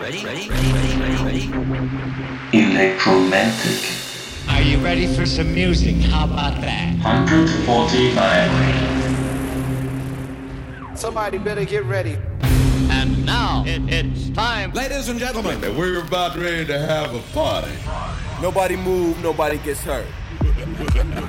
Ready, ready, ready, ready, ready, ready. Electromantic. Are you ready for some music? How about that? 149. Somebody better get ready. And now it, it's time. Ladies and gentlemen, we're about ready to have a party. Nobody move, nobody gets hurt.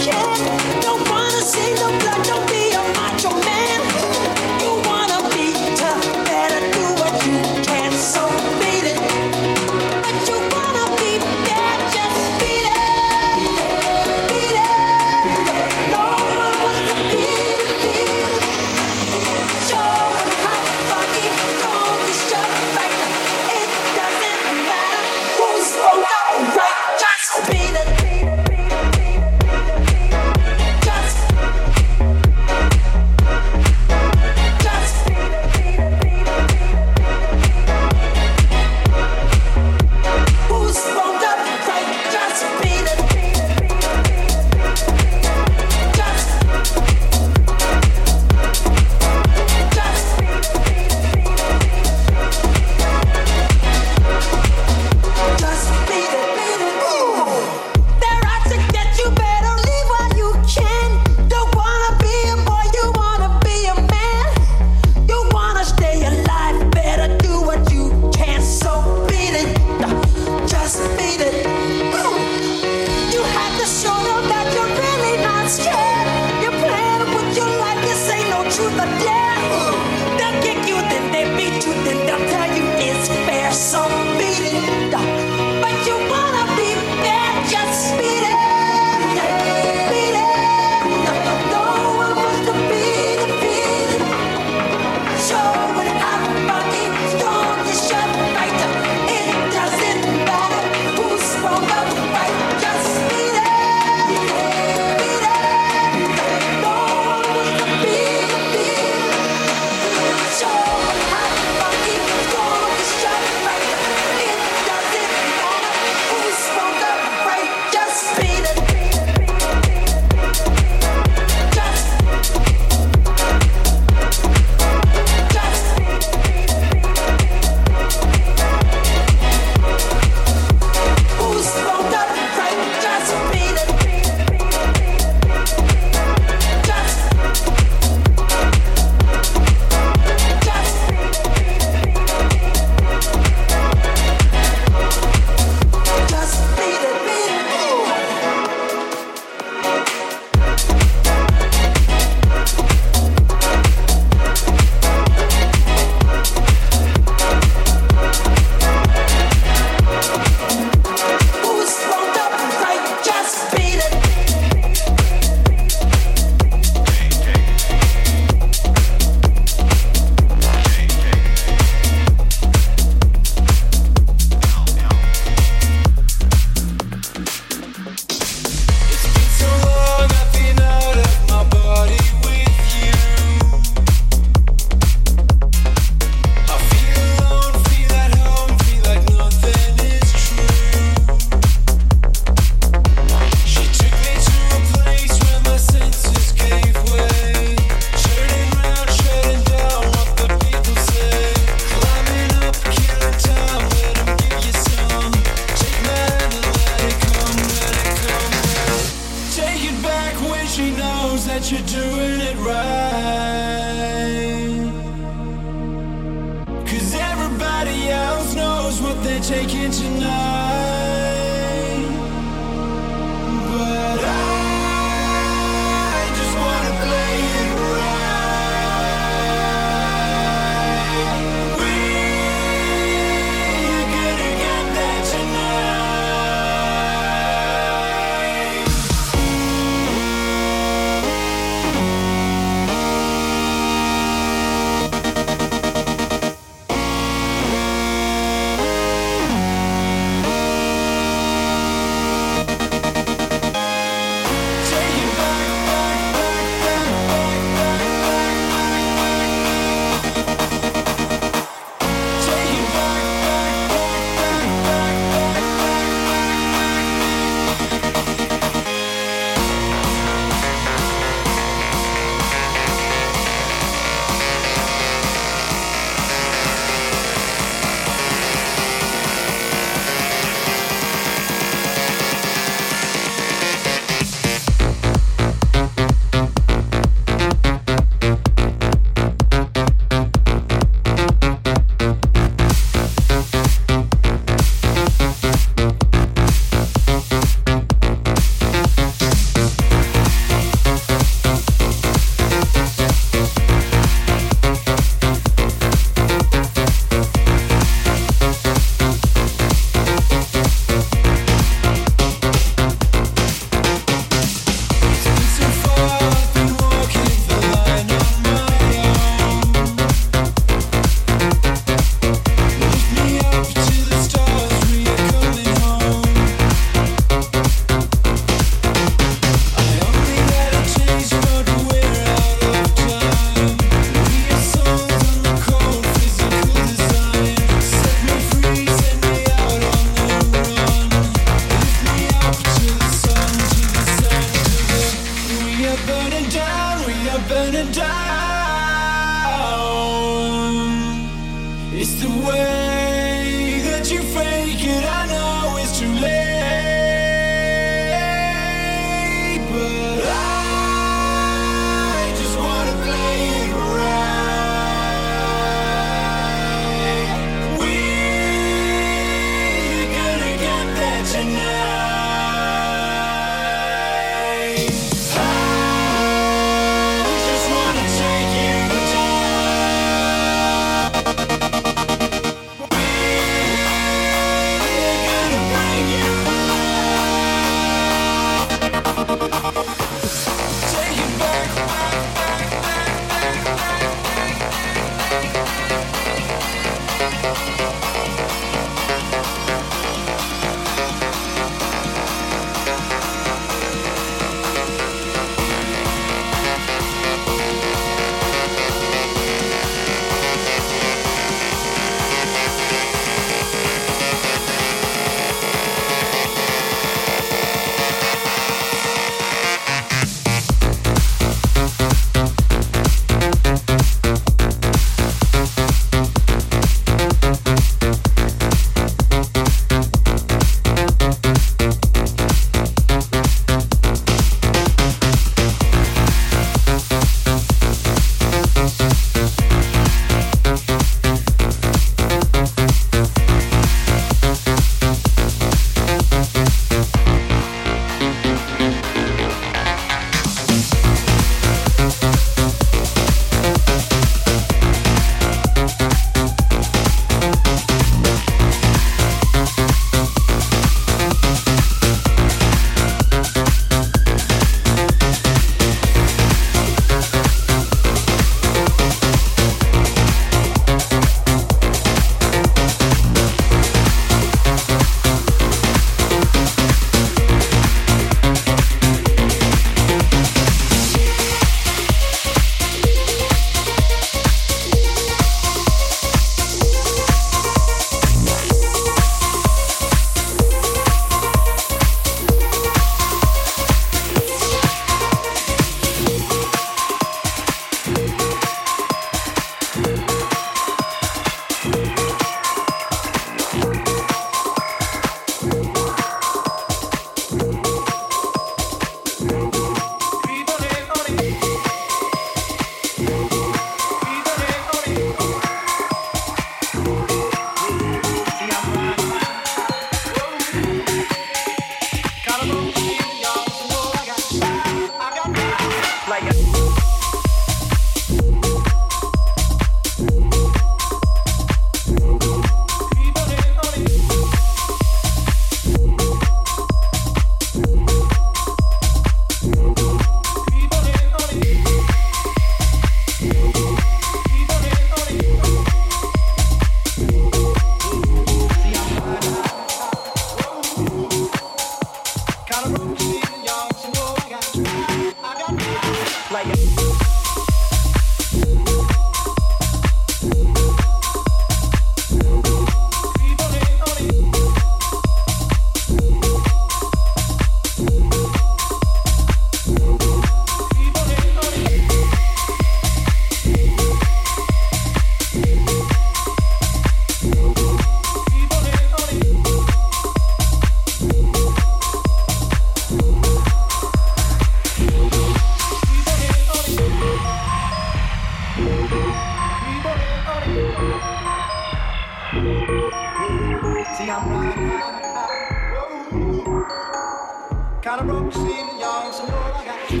Got a broke ceiling, y'all, so know I got fire.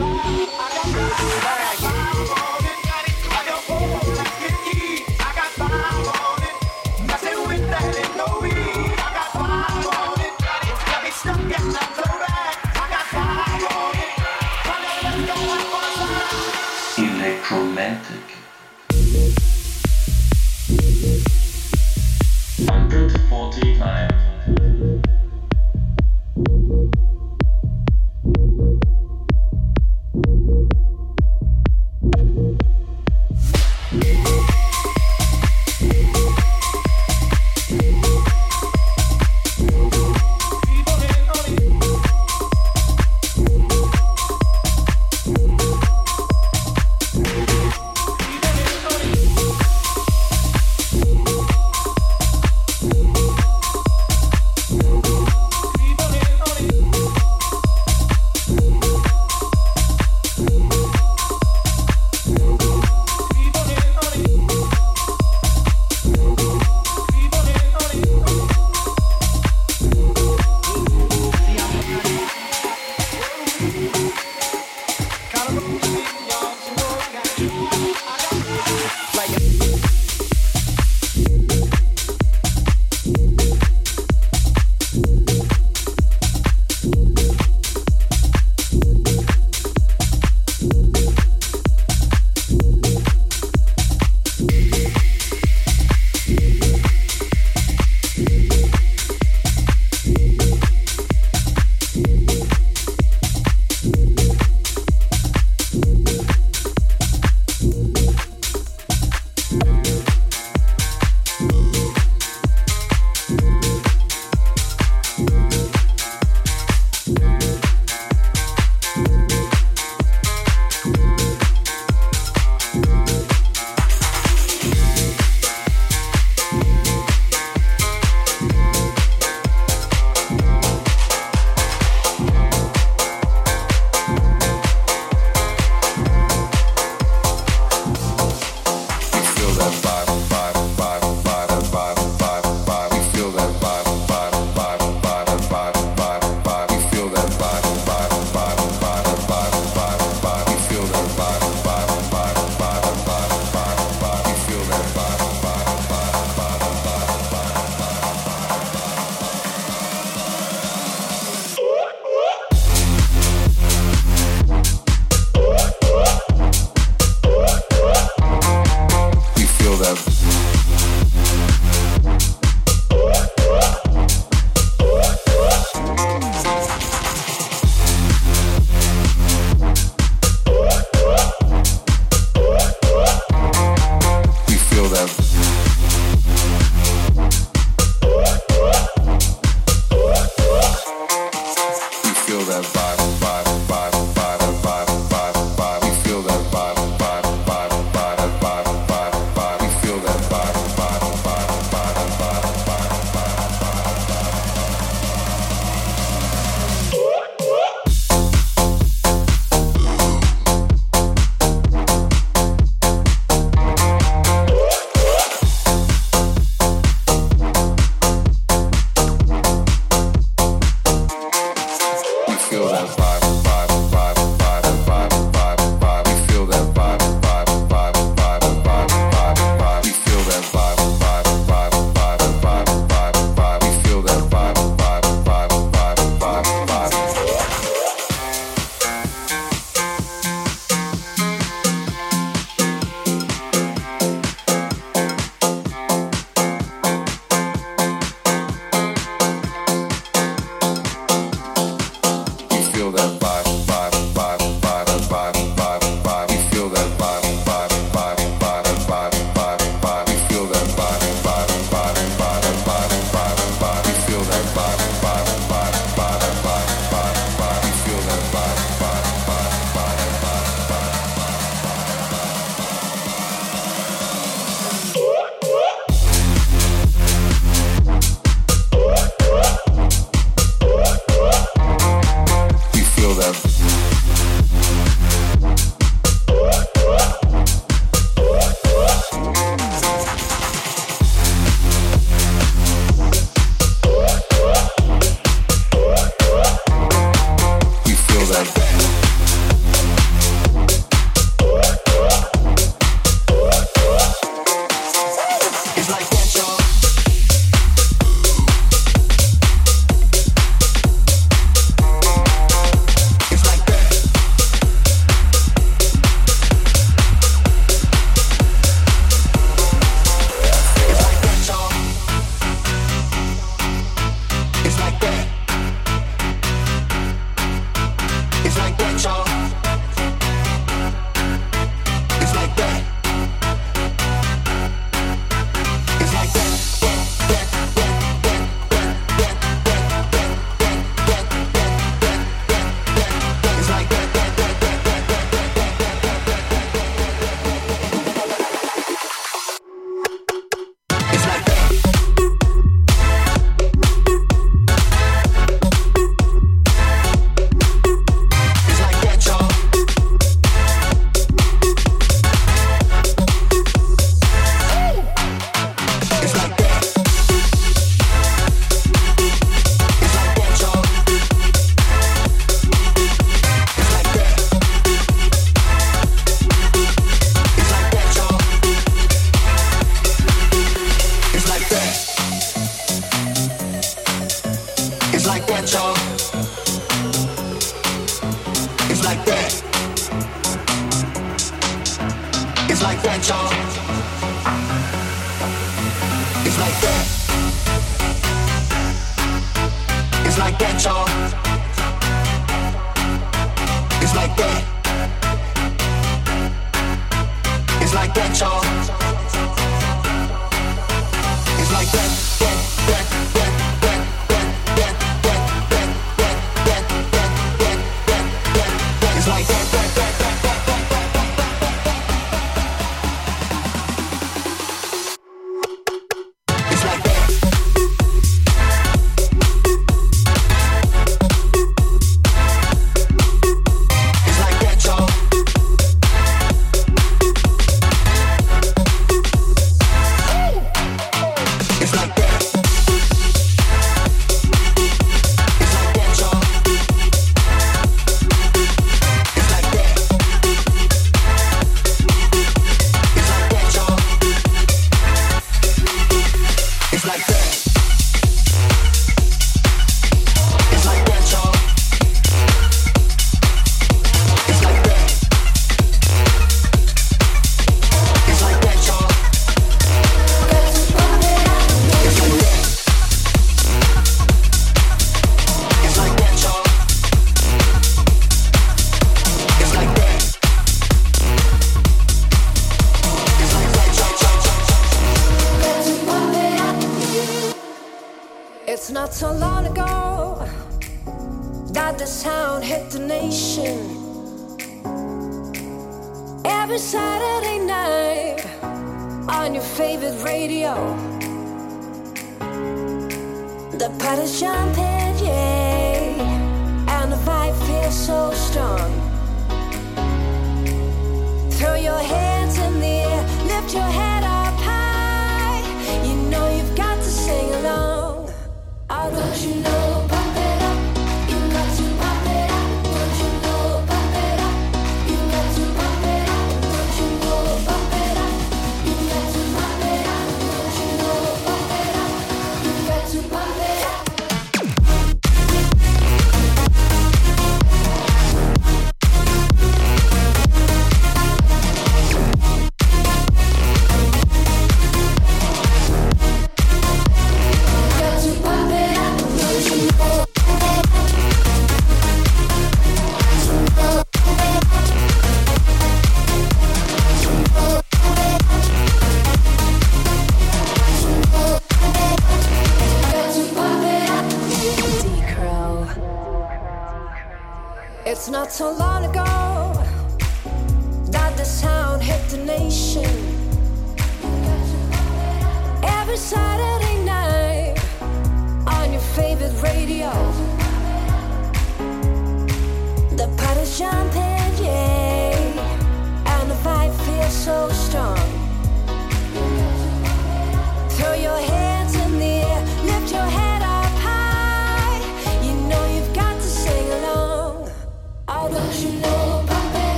I got fire.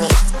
Destiny,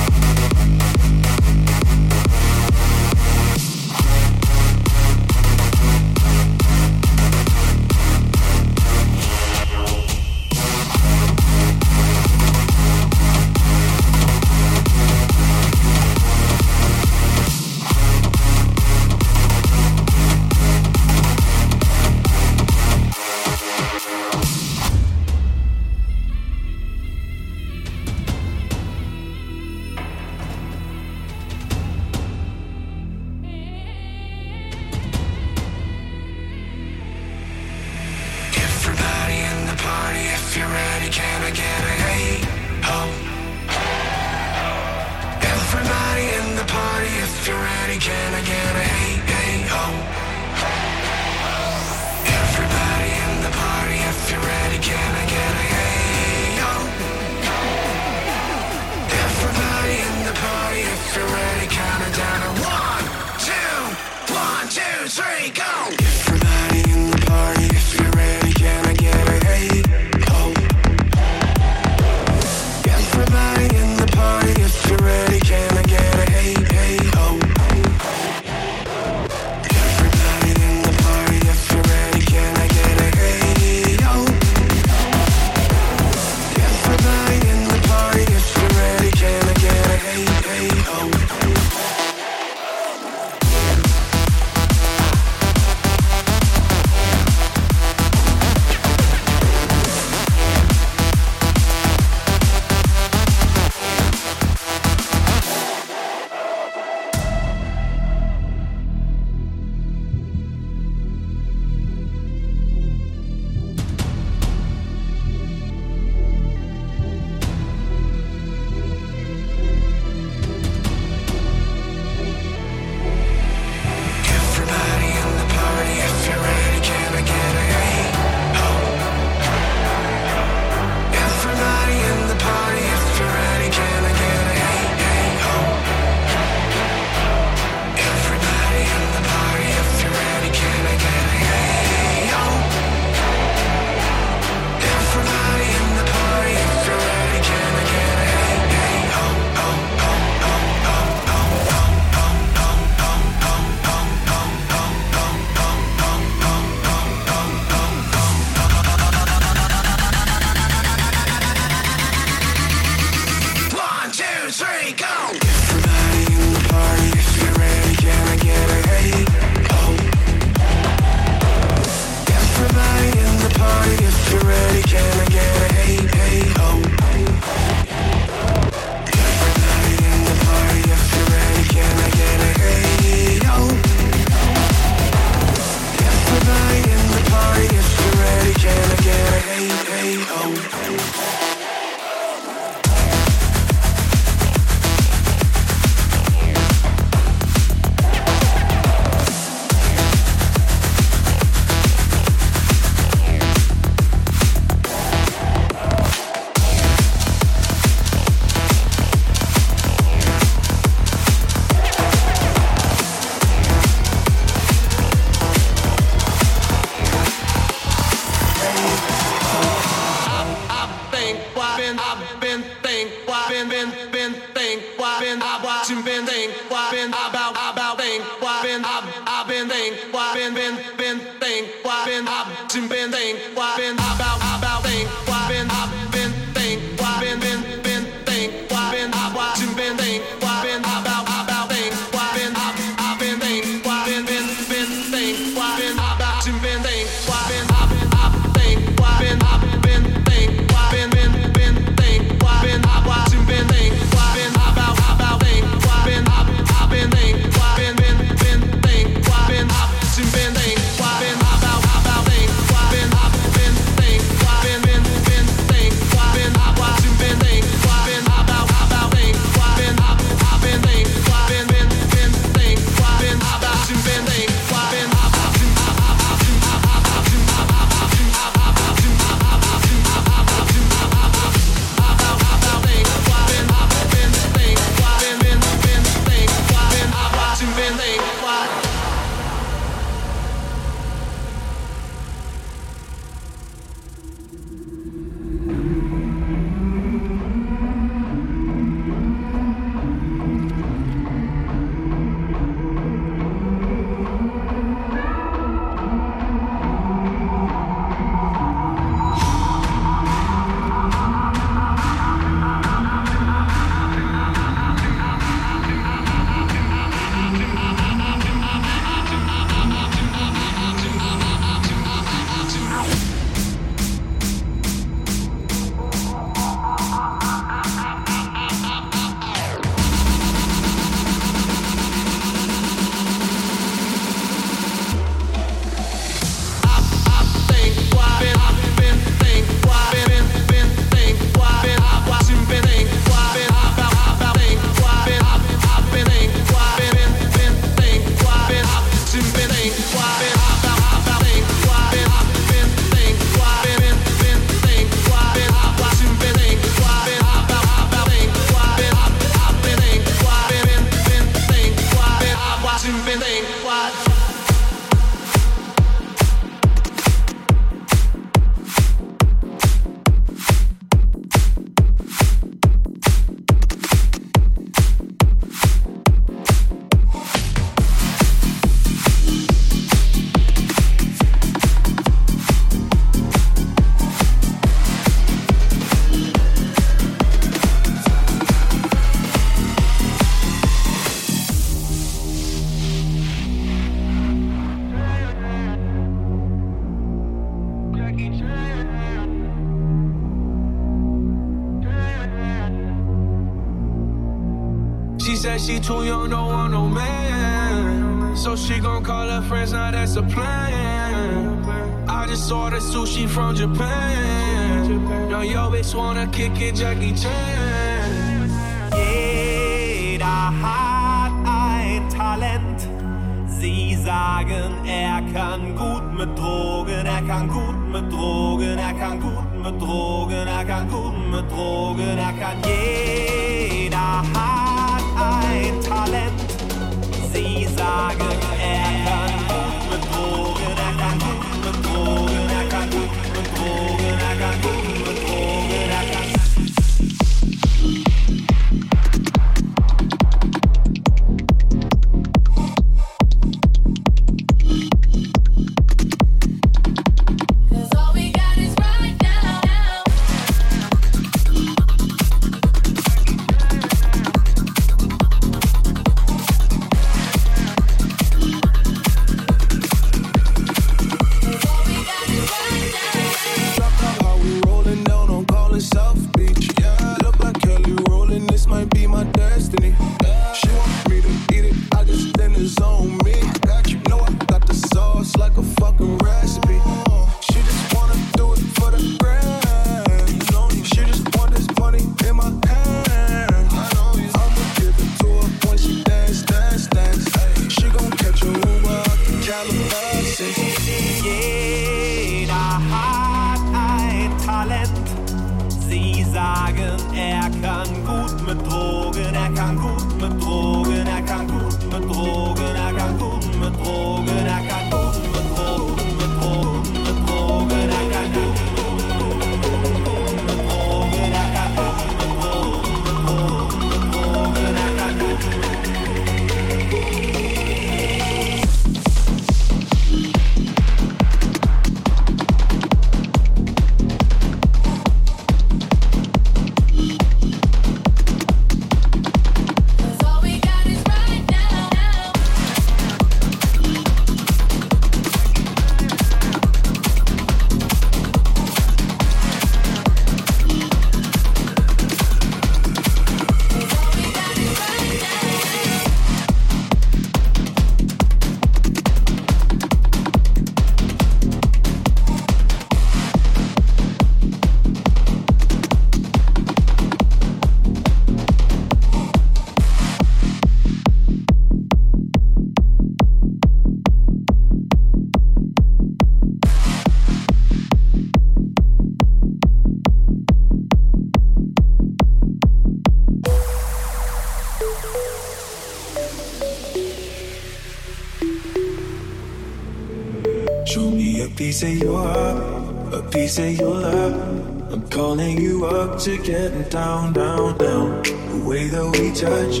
of your love. I'm calling you up to getting down, down, down. The way that we touch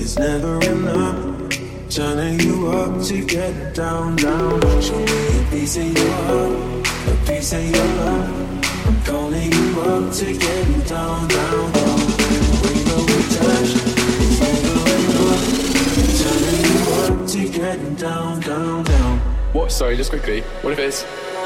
is never enough. Turning you up to get down, down. Show me a piece of your heart, a piece of your love. I'm calling you up to get down, down, down. The way that we touch is never enough. Turning you up to get down, down, down. What? Sorry, just quickly. What if it's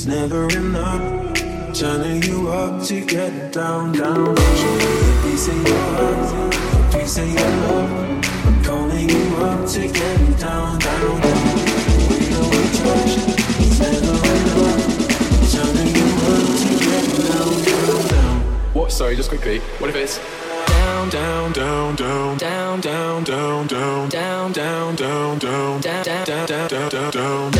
Is never enough. Turning you up to get down, down. Show me a piece of your heart, a piece of your love. I'm calling you up to get down, down, down. The way we touch is never enough. Turning you up to get down, down, down. What? Sorry, just quickly. What if it's down, down, down, down, down, down, down, down, down, down, down, down, down, down, down, down, down,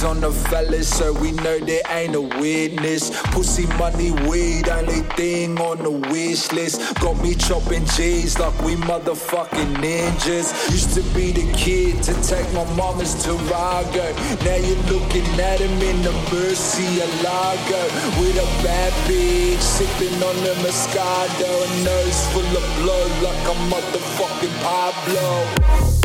Eyes on the fellas, sir, we know there ain't a witness. Pussy money, weed, only thing on the wish list. Got me chopping G's like we motherfucking ninjas. Used to be the kid to take my mama's Tarago. Now you're looking at him in the a Lago. With a bad bitch, sipping on the Moscato. A nose full of blood like a motherfucking Pablo.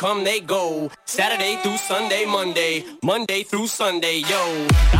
come, they go. Saturday through Sunday, Monday, Monday through Sunday, yo.